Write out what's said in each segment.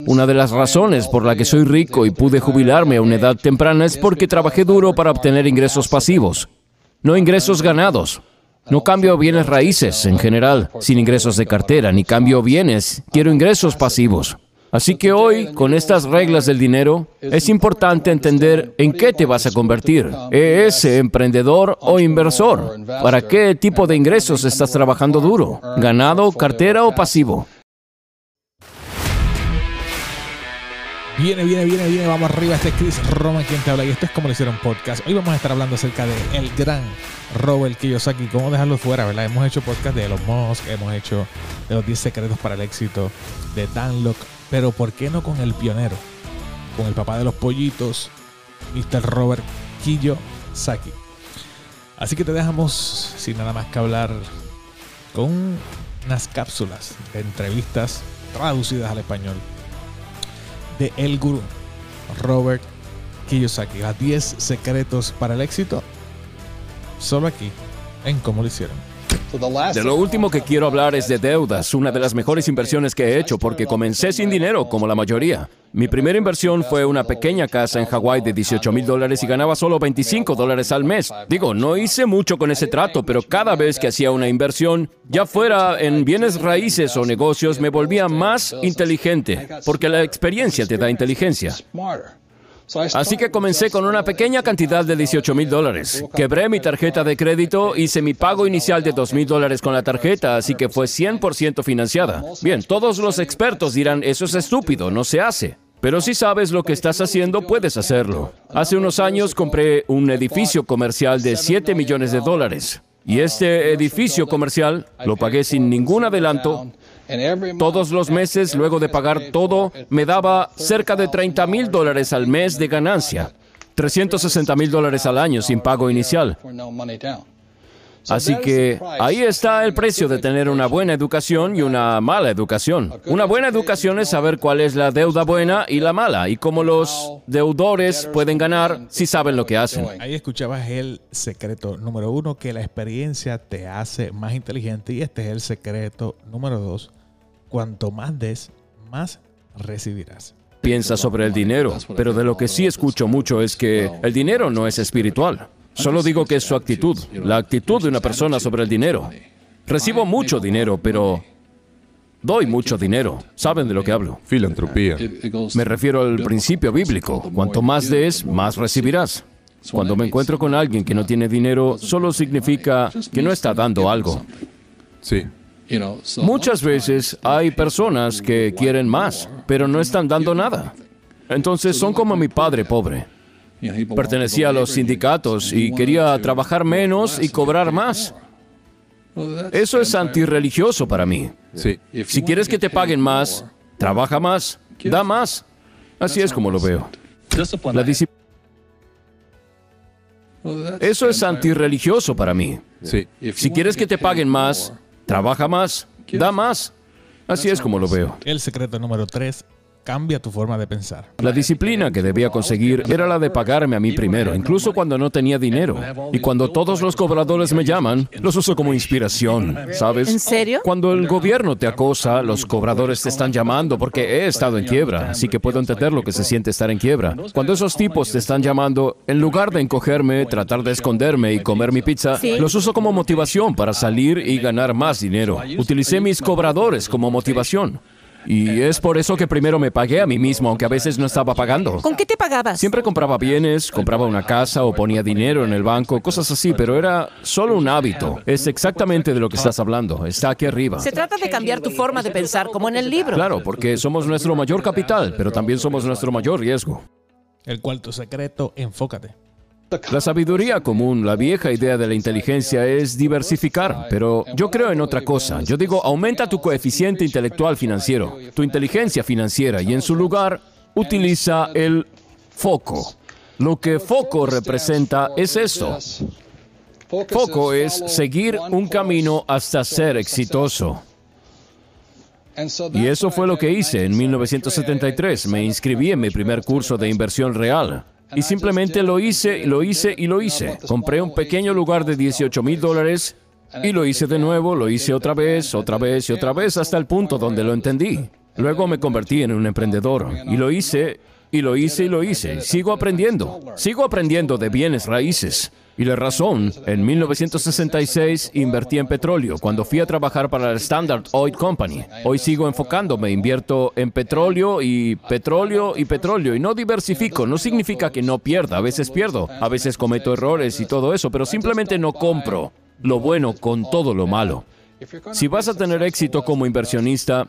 Una de las razones por la que soy rico y pude jubilarme a una edad temprana es porque trabajé duro para obtener ingresos pasivos, no ingresos ganados. No cambio bienes raíces en general, sin ingresos de cartera, ni cambio bienes, quiero ingresos pasivos. Así que hoy, con estas reglas del dinero, es importante entender en qué te vas a convertir. ¿Es emprendedor o inversor? ¿Para qué tipo de ingresos estás trabajando duro? ¿Ganado, cartera o pasivo? Viene, viene, viene, viene, vamos arriba. Este es Chris Roman quien te habla y esto es como le hicieron podcast. Hoy vamos a estar hablando acerca de el gran Robert Kiyosaki, cómo dejarlo fuera, ¿verdad? Hemos hecho podcast de Elon Musk, hemos hecho de los 10 secretos para el éxito, de Dan Locke, pero ¿por qué no con el pionero? Con el papá de los pollitos, Mr. Robert Kiyosaki. Así que te dejamos sin nada más que hablar con unas cápsulas de entrevistas traducidas al español de El Gurú, Robert Kiyosaki. A 10 secretos para el éxito, solo aquí, en Cómo lo hicieron. De lo último que quiero hablar es de deudas, una de las mejores inversiones que he hecho porque comencé sin dinero, como la mayoría. Mi primera inversión fue una pequeña casa en Hawái de 18 mil dólares y ganaba solo 25 dólares al mes. Digo, no hice mucho con ese trato, pero cada vez que hacía una inversión, ya fuera en bienes raíces o negocios, me volvía más inteligente, porque la experiencia te da inteligencia. Así que comencé con una pequeña cantidad de 18 mil dólares. Quebré mi tarjeta de crédito, hice mi pago inicial de 2 mil dólares con la tarjeta, así que fue 100% financiada. Bien, todos los expertos dirán, eso es estúpido, no se hace. Pero si sabes lo que estás haciendo, puedes hacerlo. Hace unos años compré un edificio comercial de 7 millones de dólares. Y este edificio comercial lo pagué sin ningún adelanto todos los meses, luego de pagar todo, me daba cerca de 30 mil dólares al mes de ganancia, 360 mil dólares al año sin pago inicial. Así que ahí está el precio de tener una buena educación y una mala educación. Una buena educación es saber cuál es la deuda buena y la mala y cómo los deudores pueden ganar si saben lo que hacen. Ahí escuchabas el secreto número uno, que la experiencia te hace más inteligente y este es el secreto número dos, cuanto más des, más recibirás piensa sobre el dinero, pero de lo que sí escucho mucho es que el dinero no es espiritual. Solo digo que es su actitud, la actitud de una persona sobre el dinero. Recibo mucho dinero, pero doy mucho dinero. ¿Saben de lo que hablo? Filantropía. Me refiero al principio bíblico. Cuanto más des, más recibirás. Cuando me encuentro con alguien que no tiene dinero, solo significa que no está dando algo. Sí. Muchas veces hay personas que quieren más, pero no están dando nada. Entonces son como mi padre pobre. Pertenecía a los sindicatos y quería trabajar menos y cobrar más. Eso es antirreligioso para mí. Si quieres que te paguen más, trabaja más, da más. Así es como lo veo. La Eso es antirreligioso para mí. Si quieres que te paguen más, trabaja más, da más. Así es como lo veo. El secreto número 3 cambia tu forma de pensar. La disciplina que debía conseguir era la de pagarme a mí primero, incluso cuando no tenía dinero. Y cuando todos los cobradores me llaman, los uso como inspiración, ¿sabes? ¿En serio? Cuando el gobierno te acosa, los cobradores te están llamando porque he estado en quiebra, así que puedo entender lo que se siente estar en quiebra. Cuando esos tipos te están llamando, en lugar de encogerme, tratar de esconderme y comer mi pizza, los uso como motivación para salir y ganar más dinero. Utilicé mis cobradores como motivación. Y es por eso que primero me pagué a mí mismo, aunque a veces no estaba pagando. ¿Con qué te pagabas? Siempre compraba bienes, compraba una casa o ponía dinero en el banco, cosas así, pero era solo un hábito. Es exactamente de lo que estás hablando. Está aquí arriba. Se trata de cambiar tu forma de pensar, como en el libro. Claro, porque somos nuestro mayor capital, pero también somos nuestro mayor riesgo. El cuarto secreto, enfócate. La sabiduría común, la vieja idea de la inteligencia es diversificar, pero yo creo en otra cosa. Yo digo, aumenta tu coeficiente intelectual financiero, tu inteligencia financiera, y en su lugar utiliza el foco. Lo que foco representa es esto. Foco es seguir un camino hasta ser exitoso. Y eso fue lo que hice en 1973. Me inscribí en mi primer curso de inversión real. Y simplemente lo hice, lo hice y lo hice. Compré un pequeño lugar de 18 mil dólares y lo hice de nuevo, lo hice otra vez, otra vez y otra vez hasta el punto donde lo entendí. Luego me convertí en un emprendedor y lo hice y lo hice y lo hice. Sigo aprendiendo. Sigo aprendiendo de bienes raíces. Y la razón, en 1966 invertí en petróleo cuando fui a trabajar para la Standard Oil Company. Hoy sigo enfocándome, invierto en petróleo y petróleo y petróleo y no diversifico. No significa que no pierda, a veces pierdo, a veces cometo errores y todo eso, pero simplemente no compro lo bueno con todo lo malo. Si vas a tener éxito como inversionista,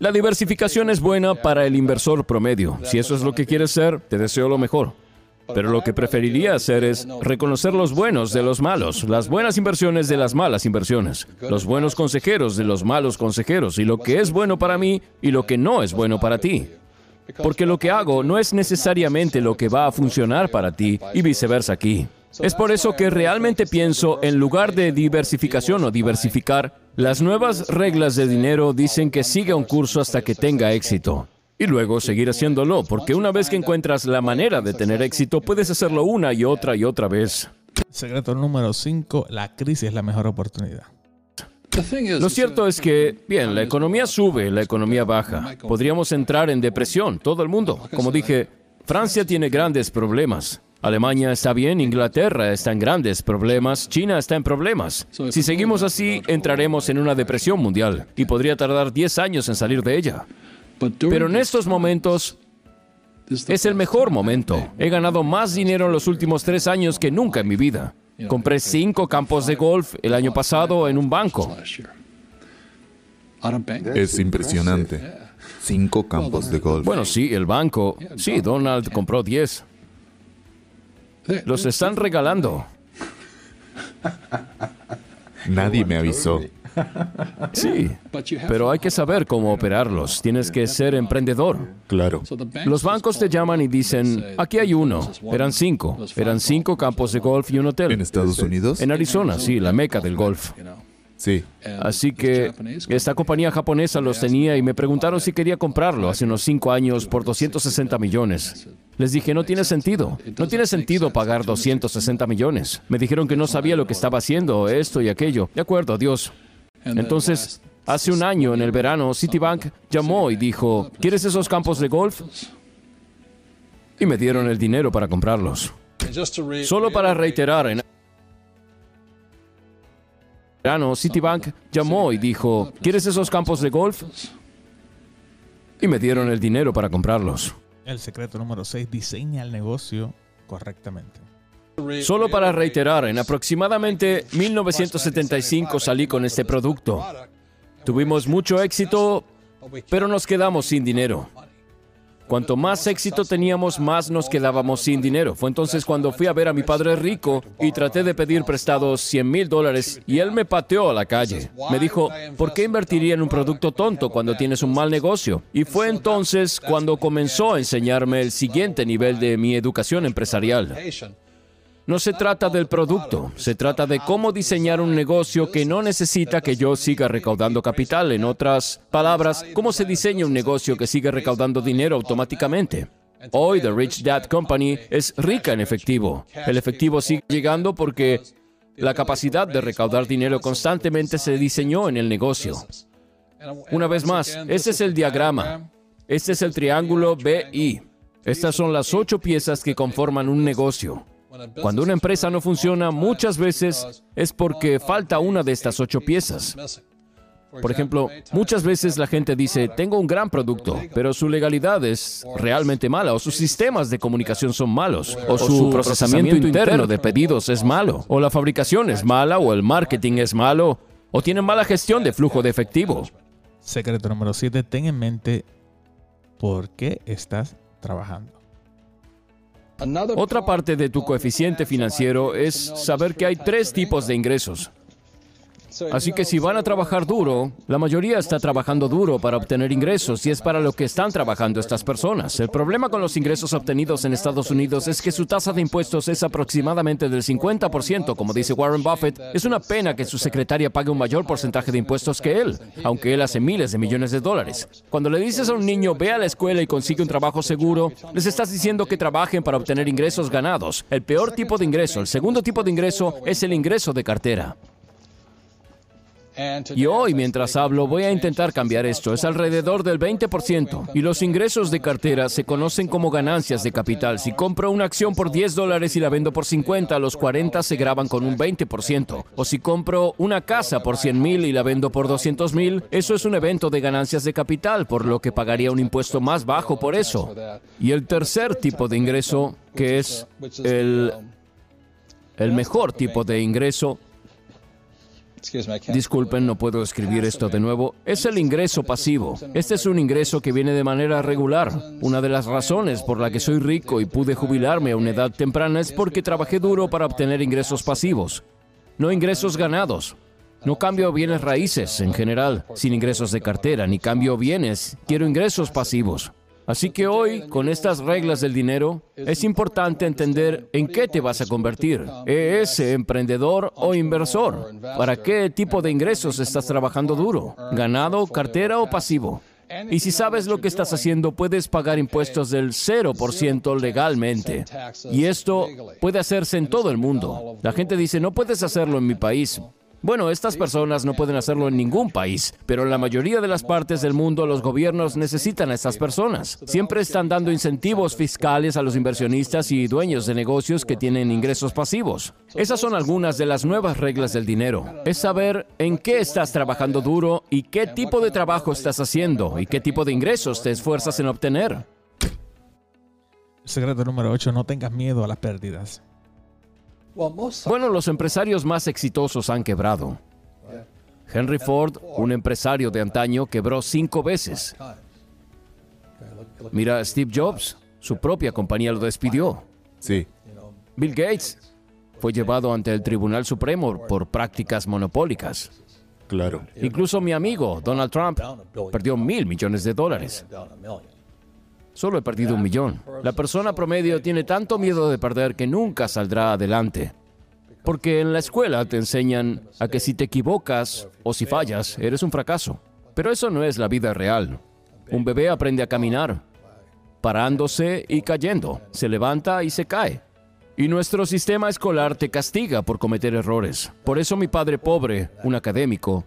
la diversificación es buena para el inversor promedio. Si eso es lo que quieres ser, te deseo lo mejor. Pero lo que preferiría hacer es reconocer los buenos de los malos, las buenas inversiones de las malas inversiones, los buenos consejeros de los malos consejeros, y lo que es bueno para mí y lo que no es bueno para ti. Porque lo que hago no es necesariamente lo que va a funcionar para ti y viceversa aquí. Es por eso que realmente pienso, en lugar de diversificación o diversificar, las nuevas reglas de dinero dicen que siga un curso hasta que tenga éxito y luego seguir haciéndolo, porque una vez que encuentras la manera de tener éxito, puedes hacerlo una y otra y otra vez. Secreto número 5, la crisis es la mejor oportunidad. Lo cierto es que, bien, la economía sube, la economía baja. Podríamos entrar en depresión, todo el mundo. Como dije, Francia tiene grandes problemas. Alemania está bien, Inglaterra está en grandes problemas, China está en problemas. Si seguimos así, entraremos en una depresión mundial y podría tardar 10 años en salir de ella. Pero en estos momentos es el mejor momento. He ganado más dinero en los últimos tres años que nunca en mi vida. Compré cinco campos de golf el año pasado en un banco. Es impresionante. Cinco campos de golf. Bueno, sí, el banco. Sí, Donald compró diez. Los están regalando. Nadie me avisó. Sí, pero hay que saber cómo operarlos. Tienes que ser emprendedor. Claro. Los bancos te llaman y dicen, aquí hay uno. Eran cinco. Eran cinco campos de golf y un hotel. ¿En Estados Unidos? En Arizona, sí, la meca del golf. Sí. Así que esta compañía japonesa los tenía y me preguntaron si quería comprarlo hace unos cinco años por 260 millones. Les dije, no tiene sentido. No tiene sentido pagar 260 millones. Me dijeron que no sabía lo que estaba haciendo, esto y aquello. De acuerdo, adiós. Entonces, hace un año, en el verano, Citibank llamó y dijo, ¿quieres esos campos de golf? Y me dieron el dinero para comprarlos. Solo para reiterar, en verano, Citibank llamó y dijo, ¿quieres esos campos de golf? Y me dieron el dinero para comprarlos. El secreto número 6, diseña el negocio correctamente. Solo para reiterar, en aproximadamente 1975 salí con este producto. Tuvimos mucho éxito, pero nos quedamos sin dinero. Cuanto más éxito teníamos, más nos quedábamos sin dinero. Fue entonces cuando fui a ver a mi padre rico y traté de pedir prestados 100 mil dólares y él me pateó a la calle. Me dijo, ¿por qué invertiría en un producto tonto cuando tienes un mal negocio? Y fue entonces cuando comenzó a enseñarme el siguiente nivel de mi educación empresarial. No se trata del producto, se trata de cómo diseñar un negocio que no necesita que yo siga recaudando capital. En otras palabras, cómo se diseña un negocio que sigue recaudando dinero automáticamente. Hoy The Rich Dad Company es rica en efectivo. El efectivo sigue llegando porque la capacidad de recaudar dinero constantemente se diseñó en el negocio. Una vez más, este es el diagrama. Este es el triángulo BI. Estas son las ocho piezas que conforman un negocio. Cuando una empresa no funciona, muchas veces es porque falta una de estas ocho piezas. Por ejemplo, muchas veces la gente dice, tengo un gran producto, pero su legalidad es realmente mala, o sus sistemas de comunicación son malos, o su procesamiento interno de pedidos es malo, o la fabricación es mala, o el marketing es malo, o tienen mala gestión de flujo de efectivo. Secreto número 7, ten en mente por qué estás trabajando. Otra parte de tu coeficiente financiero es saber que hay tres tipos de ingresos. Así que si van a trabajar duro, la mayoría está trabajando duro para obtener ingresos y es para lo que están trabajando estas personas. El problema con los ingresos obtenidos en Estados Unidos es que su tasa de impuestos es aproximadamente del 50%, como dice Warren Buffett. Es una pena que su secretaria pague un mayor porcentaje de impuestos que él, aunque él hace miles de millones de dólares. Cuando le dices a un niño, ve a la escuela y consigue un trabajo seguro, les estás diciendo que trabajen para obtener ingresos ganados. El peor tipo de ingreso, el segundo tipo de ingreso, es el ingreso de cartera. Y hoy, mientras hablo, voy a intentar cambiar esto. Es alrededor del 20%. Y los ingresos de cartera se conocen como ganancias de capital. Si compro una acción por 10 dólares y la vendo por 50, los 40 se graban con un 20%. O si compro una casa por 100 mil y la vendo por 200 mil, eso es un evento de ganancias de capital, por lo que pagaría un impuesto más bajo por eso. Y el tercer tipo de ingreso, que es el, el mejor tipo de ingreso, Disculpen, no puedo escribir esto de nuevo. Es el ingreso pasivo. Este es un ingreso que viene de manera regular. Una de las razones por la que soy rico y pude jubilarme a una edad temprana es porque trabajé duro para obtener ingresos pasivos, no ingresos ganados. No cambio bienes raíces en general, sin ingresos de cartera, ni cambio bienes. Quiero ingresos pasivos. Así que hoy, con estas reglas del dinero, es importante entender en qué te vas a convertir. ¿Es emprendedor o inversor? ¿Para qué tipo de ingresos estás trabajando duro? ¿Ganado, cartera o pasivo? Y si sabes lo que estás haciendo, puedes pagar impuestos del 0% legalmente. Y esto puede hacerse en todo el mundo. La gente dice, no puedes hacerlo en mi país. Bueno, estas personas no pueden hacerlo en ningún país, pero en la mayoría de las partes del mundo los gobiernos necesitan a estas personas. Siempre están dando incentivos fiscales a los inversionistas y dueños de negocios que tienen ingresos pasivos. Esas son algunas de las nuevas reglas del dinero. Es saber en qué estás trabajando duro y qué tipo de trabajo estás haciendo y qué tipo de ingresos te esfuerzas en obtener. Secreto número 8, no tengas miedo a las pérdidas. Bueno, los empresarios más exitosos han quebrado. Henry Ford, un empresario de antaño, quebró cinco veces. Mira, Steve Jobs, su propia compañía lo despidió. Sí. Bill Gates fue llevado ante el Tribunal Supremo por prácticas monopólicas. Claro. Incluso mi amigo, Donald Trump, perdió mil millones de dólares. Solo he perdido un millón. La persona promedio tiene tanto miedo de perder que nunca saldrá adelante. Porque en la escuela te enseñan a que si te equivocas o si fallas, eres un fracaso. Pero eso no es la vida real. Un bebé aprende a caminar, parándose y cayendo. Se levanta y se cae. Y nuestro sistema escolar te castiga por cometer errores. Por eso mi padre pobre, un académico,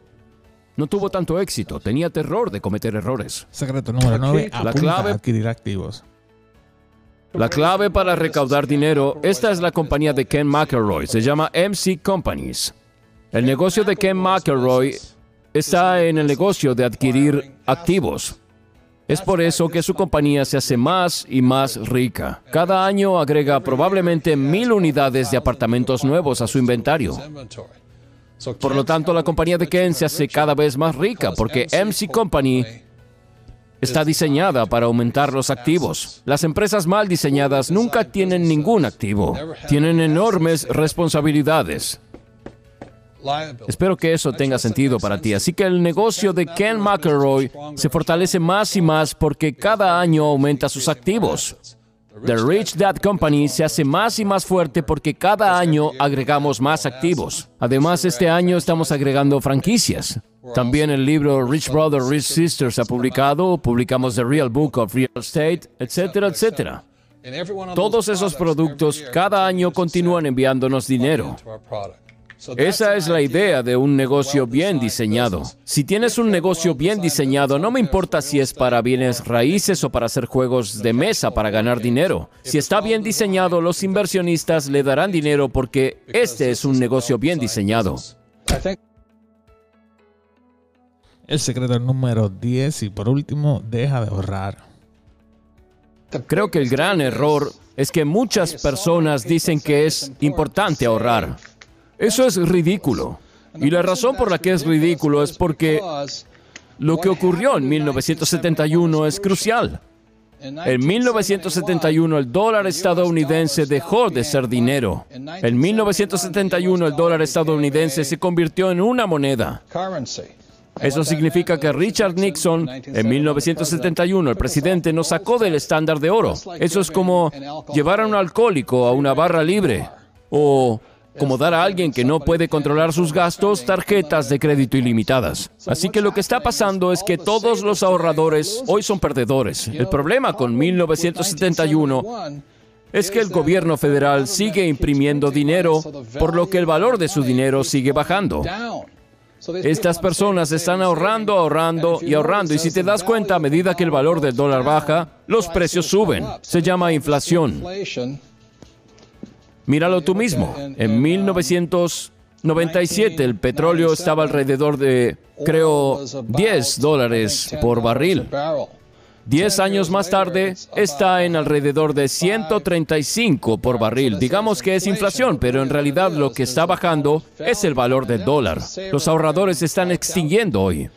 no tuvo tanto éxito, tenía terror de cometer errores. Secreto número 9, La clave- adquirir activos. La clave para recaudar dinero, esta es la compañía de Ken McElroy, se llama MC Companies. El negocio de Ken McElroy está en el negocio de adquirir activos. Es por eso que su compañía se hace más y más rica. Cada año agrega probablemente mil unidades de apartamentos nuevos a su inventario. Por lo tanto, la compañía de Ken se hace cada vez más rica porque MC Company está diseñada para aumentar los activos. Las empresas mal diseñadas nunca tienen ningún activo. Tienen enormes responsabilidades. Espero que eso tenga sentido para ti. Así que el negocio de Ken McElroy se fortalece más y más porque cada año aumenta sus activos. The Rich Dad Company se hace más y más fuerte porque cada año agregamos más activos. Además, este año estamos agregando franquicias. También el libro Rich Brother, Rich Sister se ha publicado, publicamos The Real Book of Real Estate, etcétera, etcétera. Todos esos productos cada año continúan enviándonos dinero. Esa es la idea de un negocio bien diseñado. Si tienes un negocio bien diseñado, no me importa si es para bienes raíces o para hacer juegos de mesa para ganar dinero. Si está bien diseñado, los inversionistas le darán dinero porque este es un negocio bien diseñado. El secreto número 10 y por último, deja de ahorrar. Creo que el gran error es que muchas personas dicen que es importante ahorrar. Eso es ridículo. Y la razón por la que es ridículo es porque lo que ocurrió en 1971 es crucial. En 1971 el dólar estadounidense dejó de ser dinero. En 1971 el dólar estadounidense se convirtió en una moneda. Eso significa que Richard Nixon, en 1971, el presidente, nos sacó del estándar de oro. Eso es como llevar a un alcohólico a una barra libre. O como dar a alguien que no puede controlar sus gastos tarjetas de crédito ilimitadas. Así que lo que está pasando es que todos los ahorradores hoy son perdedores. El problema con 1971 es que el gobierno federal sigue imprimiendo dinero, por lo que el valor de su dinero sigue bajando. Estas personas están ahorrando, ahorrando y ahorrando. Y si te das cuenta, a medida que el valor del dólar baja, los precios suben. Se llama inflación. Míralo tú mismo. En 1997 el petróleo estaba alrededor de, creo, 10 dólares por barril. Diez años más tarde está en alrededor de 135 por barril. Digamos que es inflación, pero en realidad lo que está bajando es el valor del dólar. Los ahorradores están extinguiendo hoy.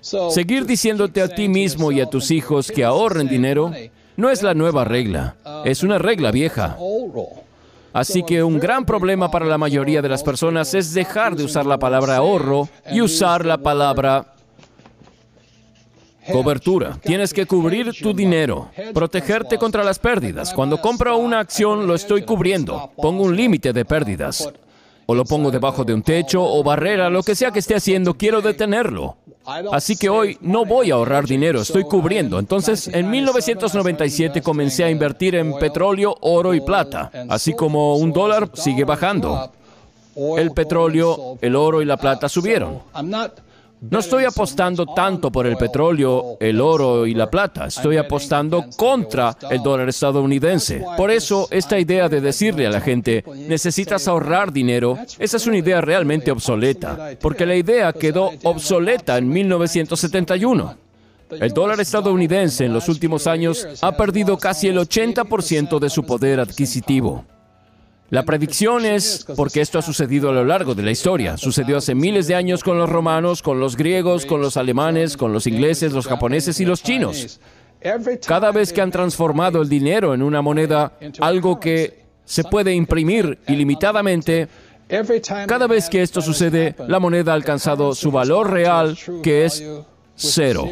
Seguir diciéndote a ti mismo y a tus hijos que ahorren dinero no es la nueva regla, es una regla vieja. Así que un gran problema para la mayoría de las personas es dejar de usar la palabra ahorro y usar la palabra Cobertura. Tienes que cubrir tu dinero, protegerte contra las pérdidas. Cuando compro una acción lo estoy cubriendo. Pongo un límite de pérdidas. O lo pongo debajo de un techo o barrera, lo que sea que esté haciendo, quiero detenerlo. Así que hoy no voy a ahorrar dinero, estoy cubriendo. Entonces, en 1997 comencé a invertir en petróleo, oro y plata. Así como un dólar sigue bajando. El petróleo, el oro y la plata subieron. No estoy apostando tanto por el petróleo, el oro y la plata, estoy apostando contra el dólar estadounidense. Por eso, esta idea de decirle a la gente, necesitas ahorrar dinero, esa es una idea realmente obsoleta, porque la idea quedó obsoleta en 1971. El dólar estadounidense en los últimos años ha perdido casi el 80% de su poder adquisitivo. La predicción es porque esto ha sucedido a lo largo de la historia. Sucedió hace miles de años con los romanos, con los griegos, con los alemanes, con los ingleses, los japoneses y los chinos. Cada vez que han transformado el dinero en una moneda, algo que se puede imprimir ilimitadamente, cada vez que esto sucede, la moneda ha alcanzado su valor real, que es cero.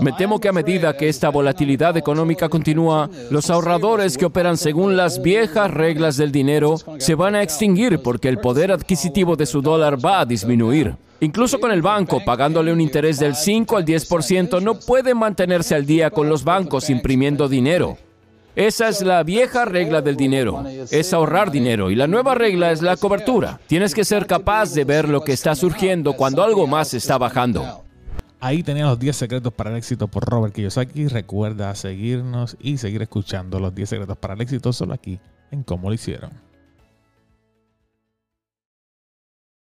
Me temo que a medida que esta volatilidad económica continúa, los ahorradores que operan según las viejas reglas del dinero se van a extinguir porque el poder adquisitivo de su dólar va a disminuir. Incluso con el banco pagándole un interés del 5 al 10%, no puede mantenerse al día con los bancos imprimiendo dinero. Esa es la vieja regla del dinero, es ahorrar dinero y la nueva regla es la cobertura. Tienes que ser capaz de ver lo que está surgiendo cuando algo más está bajando. Ahí tenía los 10 secretos para el éxito por Robert Kiyosaki. Recuerda seguirnos y seguir escuchando los 10 secretos para el éxito solo aquí en Cómo lo hicieron.